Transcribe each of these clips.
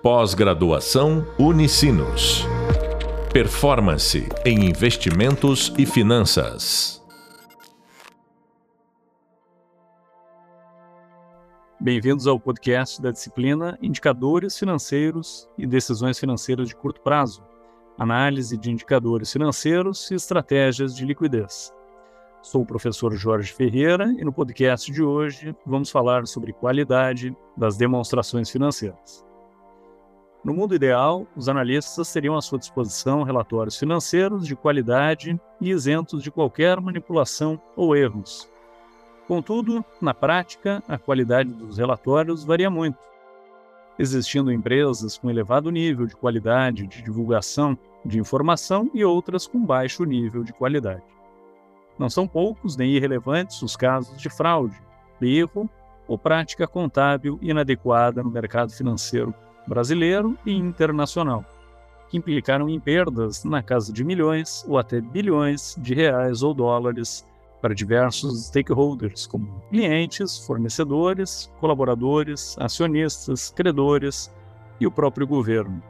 Pós-graduação Unicinos. Performance em investimentos e finanças. Bem-vindos ao podcast da disciplina Indicadores Financeiros e Decisões Financeiras de Curto Prazo. Análise de indicadores financeiros e estratégias de liquidez. Sou o professor Jorge Ferreira e no podcast de hoje vamos falar sobre qualidade das demonstrações financeiras. No mundo ideal, os analistas teriam à sua disposição relatórios financeiros de qualidade e isentos de qualquer manipulação ou erros. Contudo, na prática, a qualidade dos relatórios varia muito, existindo empresas com elevado nível de qualidade de divulgação de informação e outras com baixo nível de qualidade. Não são poucos nem irrelevantes os casos de fraude, erro ou prática contábil inadequada no mercado financeiro brasileiro e internacional, que implicaram em perdas na casa de milhões ou até bilhões de reais ou dólares para diversos stakeholders, como clientes, fornecedores, colaboradores, acionistas, credores e o próprio governo.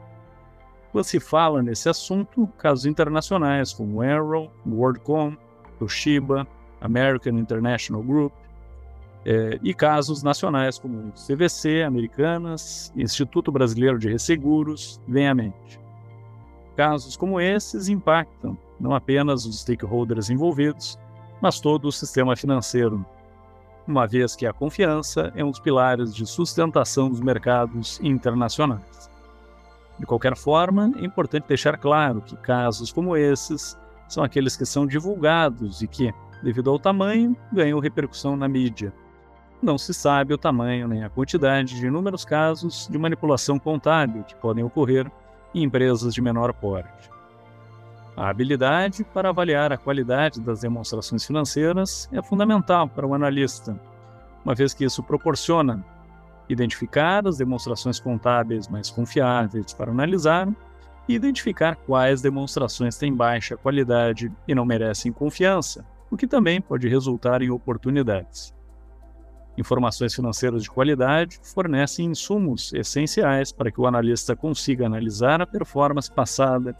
Quando se fala nesse assunto, casos internacionais como Arrow, WorldCom, Toshiba, American International Group, é, e casos nacionais como CVC, Americanas, Instituto Brasileiro de Resseguros, vem à mente. Casos como esses impactam não apenas os stakeholders envolvidos, mas todo o sistema financeiro, uma vez que a confiança é um dos pilares de sustentação dos mercados internacionais. De qualquer forma, é importante deixar claro que casos como esses são aqueles que são divulgados e que, devido ao tamanho, ganham repercussão na mídia não se sabe o tamanho nem a quantidade de inúmeros casos de manipulação contábil que podem ocorrer em empresas de menor porte. A habilidade para avaliar a qualidade das demonstrações financeiras é fundamental para o analista, uma vez que isso proporciona identificar as demonstrações contábeis mais confiáveis para analisar e identificar quais demonstrações têm baixa qualidade e não merecem confiança, o que também pode resultar em oportunidades. Informações financeiras de qualidade fornecem insumos essenciais para que o analista consiga analisar a performance passada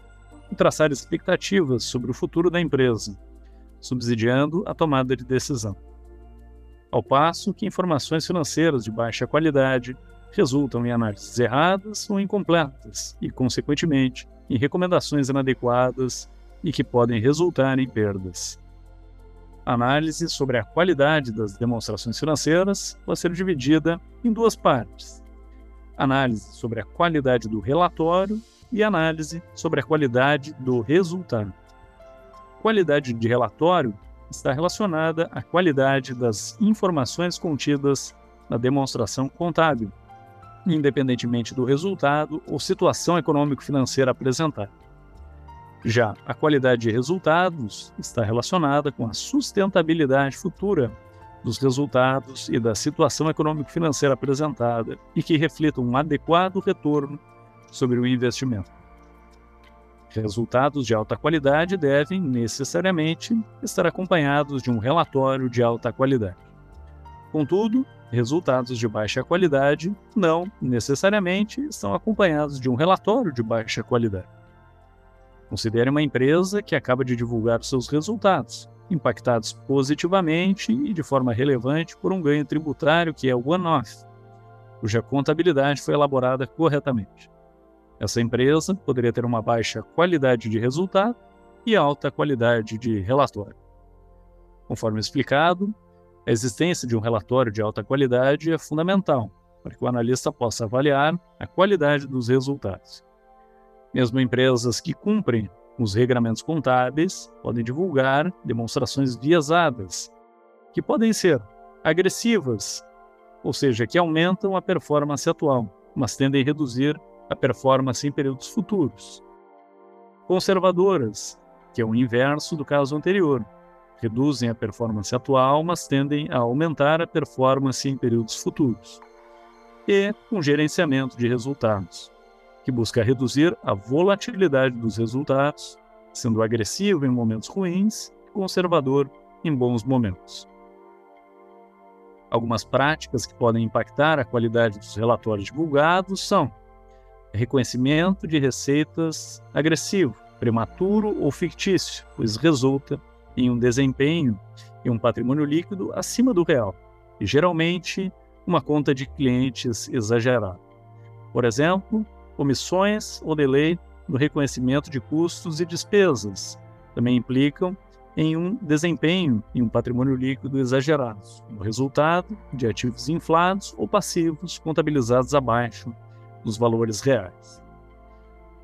e traçar expectativas sobre o futuro da empresa, subsidiando a tomada de decisão. Ao passo que informações financeiras de baixa qualidade resultam em análises erradas ou incompletas e, consequentemente, em recomendações inadequadas e que podem resultar em perdas análise sobre a qualidade das demonstrações financeiras pode ser dividida em duas partes: análise sobre a qualidade do relatório e análise sobre a qualidade do resultado. Qualidade de relatório está relacionada à qualidade das informações contidas na demonstração contábil, independentemente do resultado ou situação econômico-financeira apresentada. Já a qualidade de resultados está relacionada com a sustentabilidade futura dos resultados e da situação econômico-financeira apresentada e que reflitam um adequado retorno sobre o investimento. Resultados de alta qualidade devem necessariamente estar acompanhados de um relatório de alta qualidade. Contudo, resultados de baixa qualidade não necessariamente estão acompanhados de um relatório de baixa qualidade. Considere uma empresa que acaba de divulgar seus resultados, impactados positivamente e de forma relevante por um ganho tributário que é one-off, cuja contabilidade foi elaborada corretamente. Essa empresa poderia ter uma baixa qualidade de resultado e alta qualidade de relatório. Conforme explicado, a existência de um relatório de alta qualidade é fundamental para que o analista possa avaliar a qualidade dos resultados. Mesmo empresas que cumprem os regramentos contábeis podem divulgar demonstrações viesadas, que podem ser agressivas, ou seja, que aumentam a performance atual, mas tendem a reduzir a performance em períodos futuros. Conservadoras, que é o inverso do caso anterior, reduzem a performance atual, mas tendem a aumentar a performance em períodos futuros. E um gerenciamento de resultados, que busca reduzir a volatilidade dos resultados, sendo agressivo em momentos ruins e conservador em bons momentos. Algumas práticas que podem impactar a qualidade dos relatórios divulgados são reconhecimento de receitas agressivo, prematuro ou fictício, pois resulta em um desempenho e um patrimônio líquido acima do real, e geralmente uma conta de clientes exagerada. Por exemplo, omissões ou delay no reconhecimento de custos e despesas também implicam em um desempenho e um patrimônio líquido exagerados, no resultado de ativos inflados ou passivos contabilizados abaixo dos valores reais.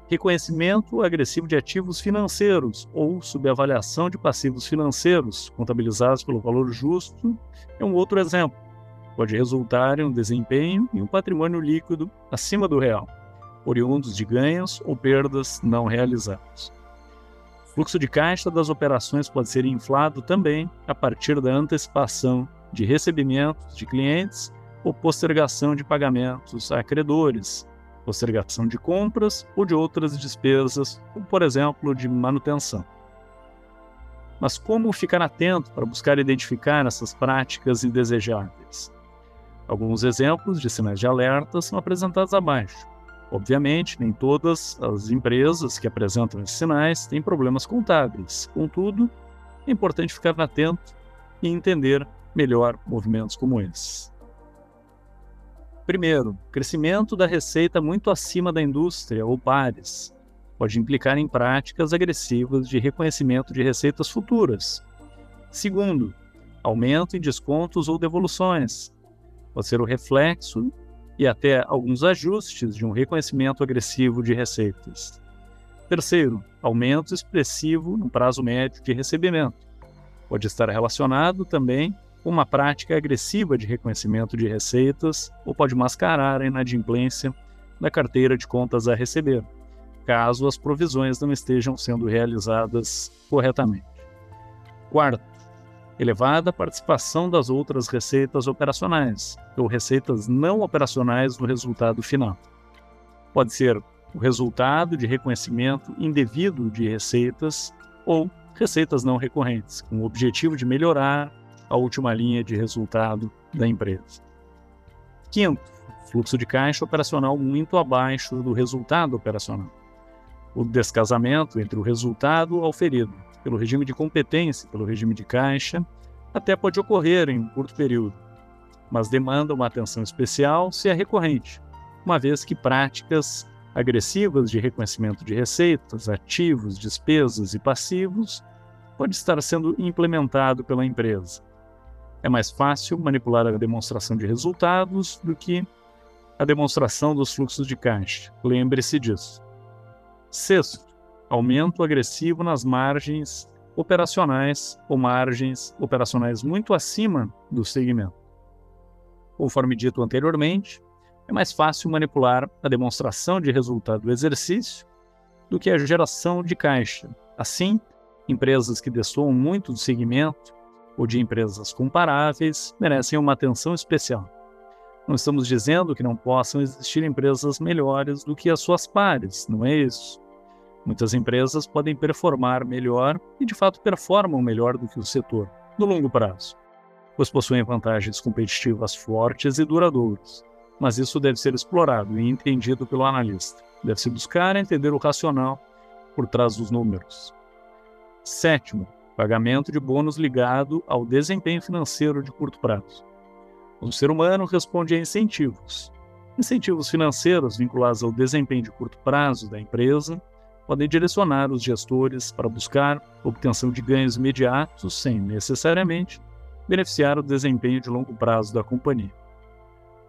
Reconhecimento agressivo de ativos financeiros ou subavaliação de passivos financeiros contabilizados pelo valor justo é um outro exemplo. Pode resultar em um desempenho e um patrimônio líquido acima do real, oriundos de ganhos ou perdas não realizados. O fluxo de caixa das operações pode ser inflado também a partir da antecipação de recebimentos de clientes ou postergação de pagamentos a credores, postergação de compras ou de outras despesas, como por exemplo de manutenção. Mas como ficar atento para buscar identificar essas práticas indesejáveis? Alguns exemplos de sinais de alerta são apresentados abaixo. Obviamente, nem todas as empresas que apresentam esses sinais têm problemas contábeis. Contudo, é importante ficar atento e entender melhor movimentos como esses. Primeiro, crescimento da receita muito acima da indústria ou pares pode implicar em práticas agressivas de reconhecimento de receitas futuras. Segundo, aumento em descontos ou devoluções pode ser o reflexo e até alguns ajustes de um reconhecimento agressivo de receitas. Terceiro, aumento expressivo no prazo médio de recebimento. Pode estar relacionado também uma prática agressiva de reconhecimento de receitas ou pode mascarar a inadimplência da carteira de contas a receber, caso as provisões não estejam sendo realizadas corretamente. Quarto, elevada participação das outras receitas operacionais ou receitas não operacionais no resultado final. Pode ser o resultado de reconhecimento indevido de receitas ou receitas não recorrentes, com o objetivo de melhorar a última linha de resultado da empresa. Quinto, fluxo de caixa operacional muito abaixo do resultado operacional. O descasamento entre o resultado auferido pelo regime de competência, pelo regime de caixa, até pode ocorrer em curto período, mas demanda uma atenção especial se é recorrente, uma vez que práticas agressivas de reconhecimento de receitas, ativos, despesas e passivos pode estar sendo implementado pela empresa, é mais fácil manipular a demonstração de resultados do que a demonstração dos fluxos de caixa. Lembre-se disso. Sexto, aumento agressivo nas margens operacionais ou margens operacionais muito acima do segmento. Conforme dito anteriormente, é mais fácil manipular a demonstração de resultado do exercício do que a geração de caixa. Assim, empresas que destoam muito do segmento ou de empresas comparáveis merecem uma atenção especial. Não estamos dizendo que não possam existir empresas melhores do que as suas pares, não é isso. Muitas empresas podem performar melhor e de fato performam melhor do que o setor, no longo prazo, pois possuem vantagens competitivas fortes e duradouras. Mas isso deve ser explorado e entendido pelo analista. Deve-se buscar entender o racional por trás dos números. Sétimo, pagamento de bônus ligado ao desempenho financeiro de curto prazo. O ser humano responde a incentivos. Incentivos financeiros vinculados ao desempenho de curto prazo da empresa podem direcionar os gestores para buscar obtenção de ganhos imediatos sem necessariamente beneficiar o desempenho de longo prazo da companhia.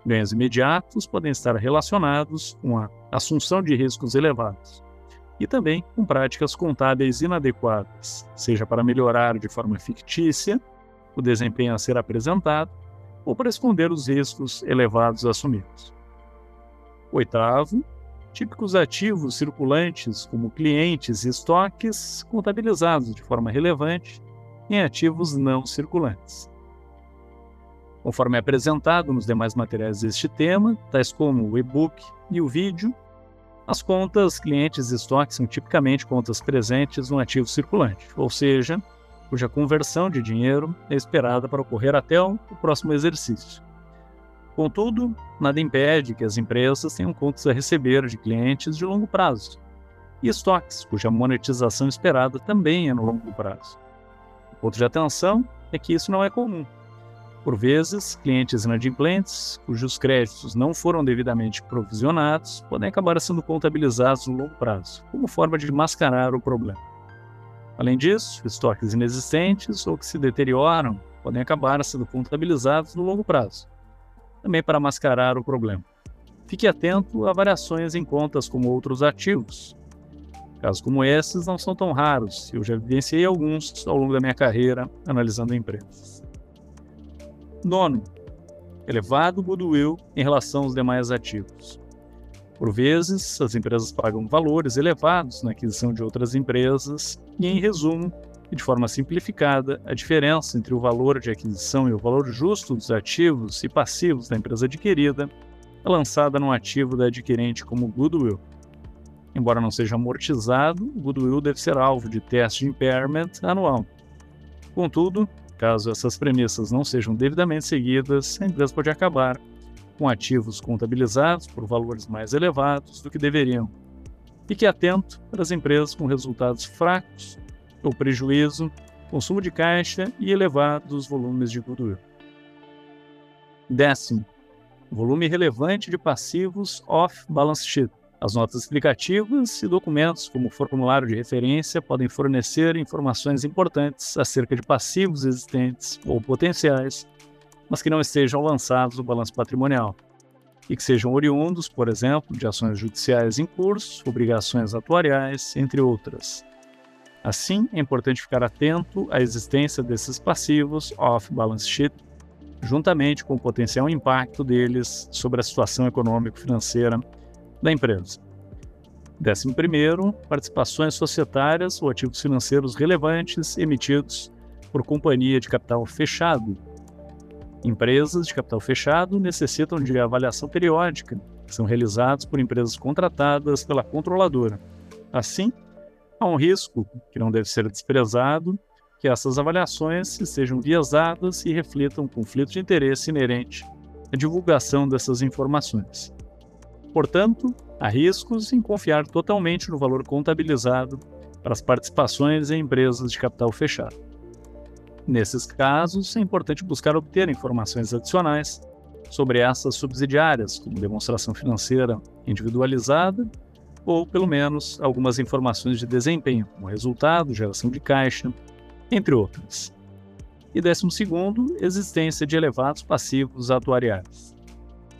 Ganhos imediatos podem estar relacionados com a assunção de riscos elevados, e também com práticas contábeis inadequadas, seja para melhorar de forma fictícia o desempenho a ser apresentado ou para esconder os riscos elevados assumidos. Oitavo, típicos ativos circulantes, como clientes e estoques, contabilizados de forma relevante em ativos não circulantes. Conforme é apresentado nos demais materiais deste tema, tais como o e-book e o vídeo, as contas clientes e estoques são tipicamente contas presentes no ativo circulante, ou seja, cuja conversão de dinheiro é esperada para ocorrer até o próximo exercício. Contudo, nada impede que as empresas tenham contas a receber de clientes de longo prazo e estoques, cuja monetização esperada também é no longo prazo. O ponto de atenção é que isso não é comum. Por vezes, clientes inadimplentes, cujos créditos não foram devidamente provisionados, podem acabar sendo contabilizados no longo prazo, como forma de mascarar o problema. Além disso, estoques inexistentes ou que se deterioram podem acabar sendo contabilizados no longo prazo, também para mascarar o problema. Fique atento a variações em contas como outros ativos. Casos como esses não são tão raros, eu já vivenciei alguns ao longo da minha carreira analisando empresas. Nono, elevado goodwill em relação aos demais ativos. Por vezes, as empresas pagam valores elevados na aquisição de outras empresas, e, em resumo, e de forma simplificada, a diferença entre o valor de aquisição e o valor justo dos ativos e passivos da empresa adquirida é lançada no ativo da adquirente como goodwill. Embora não seja amortizado, o goodwill deve ser alvo de teste de impairment anual. Contudo, caso essas premissas não sejam devidamente seguidas, a empresa pode acabar com ativos contabilizados por valores mais elevados do que deveriam. Fique atento para as empresas com resultados fracos ou prejuízo, consumo de caixa e elevados volumes de goodwill. Décimo, volume relevante de passivos off-balance sheet. As notas explicativas e documentos, como formulário de referência, podem fornecer informações importantes acerca de passivos existentes ou potenciais mas que não estejam lançados no balanço patrimonial e que sejam oriundos, por exemplo, de ações judiciais em curso, obrigações atuariais, entre outras. Assim, é importante ficar atento à existência desses passivos off-balance sheet, juntamente com o potencial impacto deles sobre a situação econômico-financeira da empresa. Décimo primeiro, participações societárias ou ativos financeiros relevantes emitidos por companhia de capital fechado, Empresas de capital fechado necessitam de avaliação periódica, que são realizadas por empresas contratadas pela controladora. Assim, há um risco, que não deve ser desprezado, que essas avaliações estejam viesadas e reflitam conflito de interesse inerente à divulgação dessas informações. Portanto, há riscos em confiar totalmente no valor contabilizado para as participações em empresas de capital fechado. Nesses casos, é importante buscar obter informações adicionais sobre essas subsidiárias, como demonstração financeira individualizada ou, pelo menos, algumas informações de desempenho, como resultado, geração de caixa, entre outras. E décimo segundo, existência de elevados passivos atuariais.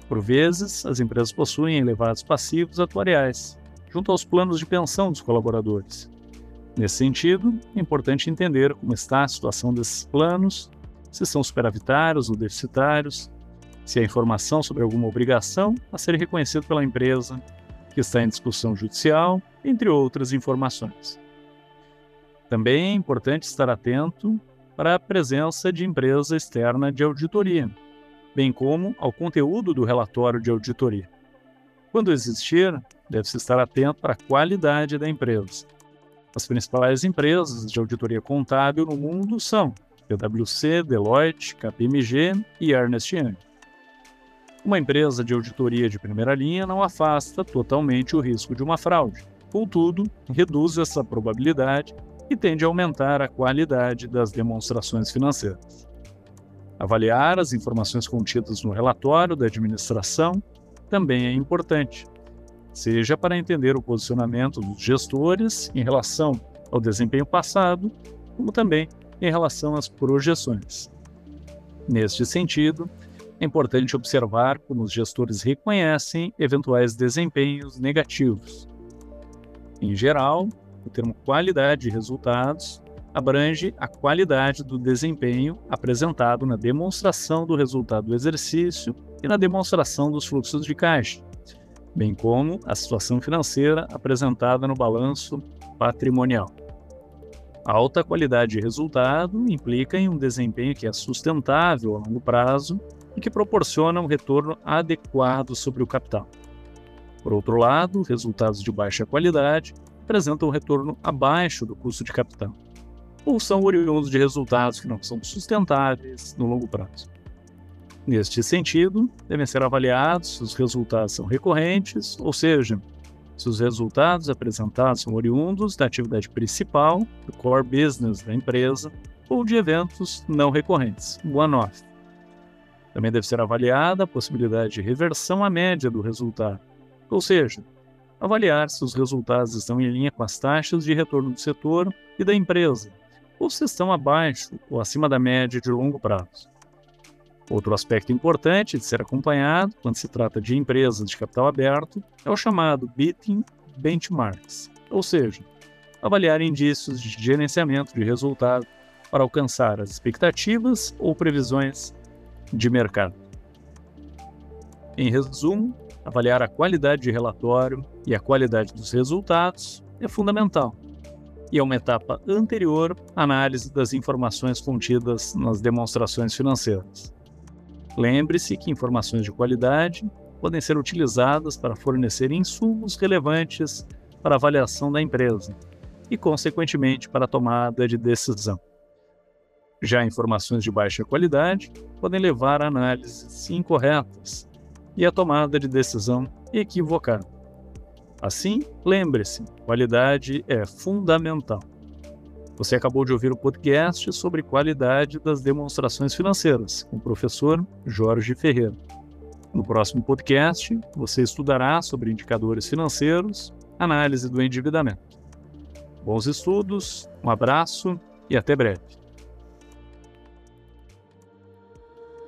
Por vezes, as empresas possuem elevados passivos atuariais, junto aos planos de pensão dos colaboradores, Nesse sentido, é importante entender como está a situação desses planos, se são superavitários ou deficitários, se há informação sobre alguma obrigação a ser reconhecida pela empresa que está em discussão judicial, entre outras informações. Também é importante estar atento para a presença de empresa externa de auditoria, bem como ao conteúdo do relatório de auditoria. Quando existir, deve-se estar atento para a qualidade da empresa, as principais empresas de auditoria contábil no mundo são PwC, Deloitte, KPMG e Ernst Young. Uma empresa de auditoria de primeira linha não afasta totalmente o risco de uma fraude, contudo, reduz essa probabilidade e tende a aumentar a qualidade das demonstrações financeiras. Avaliar as informações contidas no relatório da administração também é importante, seja para entender o posicionamento dos gestores em relação ao desempenho passado, como também em relação às projeções. Neste sentido, é importante observar como os gestores reconhecem eventuais desempenhos negativos. Em geral, o termo qualidade de resultados abrange a qualidade do desempenho apresentado na demonstração do resultado do exercício e na demonstração dos fluxos de caixa, bem como a situação financeira apresentada no balanço patrimonial. Alta qualidade de resultado implica em um desempenho que é sustentável a longo prazo e que proporciona um retorno adequado sobre o capital. Por outro lado, resultados de baixa qualidade apresentam um retorno abaixo do custo de capital, ou são oriundos de resultados que não são sustentáveis no longo prazo. Neste sentido, devem ser avaliados se os resultados são recorrentes, ou seja, se os resultados apresentados são oriundos da atividade principal, do core business da empresa, ou de eventos não recorrentes, one-off. Também deve ser avaliada a possibilidade de reversão à média do resultado, ou seja, avaliar se os resultados estão em linha com as taxas de retorno do setor e da empresa, ou se estão abaixo ou acima da média de longo prazo. Outro aspecto importante de ser acompanhado quando se trata de empresas de capital aberto é o chamado Beating Benchmarks, ou seja, avaliar indícios de gerenciamento de resultado para alcançar as expectativas ou previsões de mercado. Em resumo, avaliar a qualidade de relatório e a qualidade dos resultados é fundamental e é uma etapa anterior à análise das informações contidas nas demonstrações financeiras. Lembre-se que informações de qualidade podem ser utilizadas para fornecer insumos relevantes para a avaliação da empresa e, consequentemente, para a tomada de decisão. Já informações de baixa qualidade podem levar a análises incorretas e a tomada de decisão equivocada. Assim, lembre-se, qualidade é fundamental. Você acabou de ouvir o podcast sobre qualidade das demonstrações financeiras, com o professor Jorge Ferreira. No próximo podcast, você estudará sobre indicadores financeiros, análise do endividamento. Bons estudos, um abraço e até breve.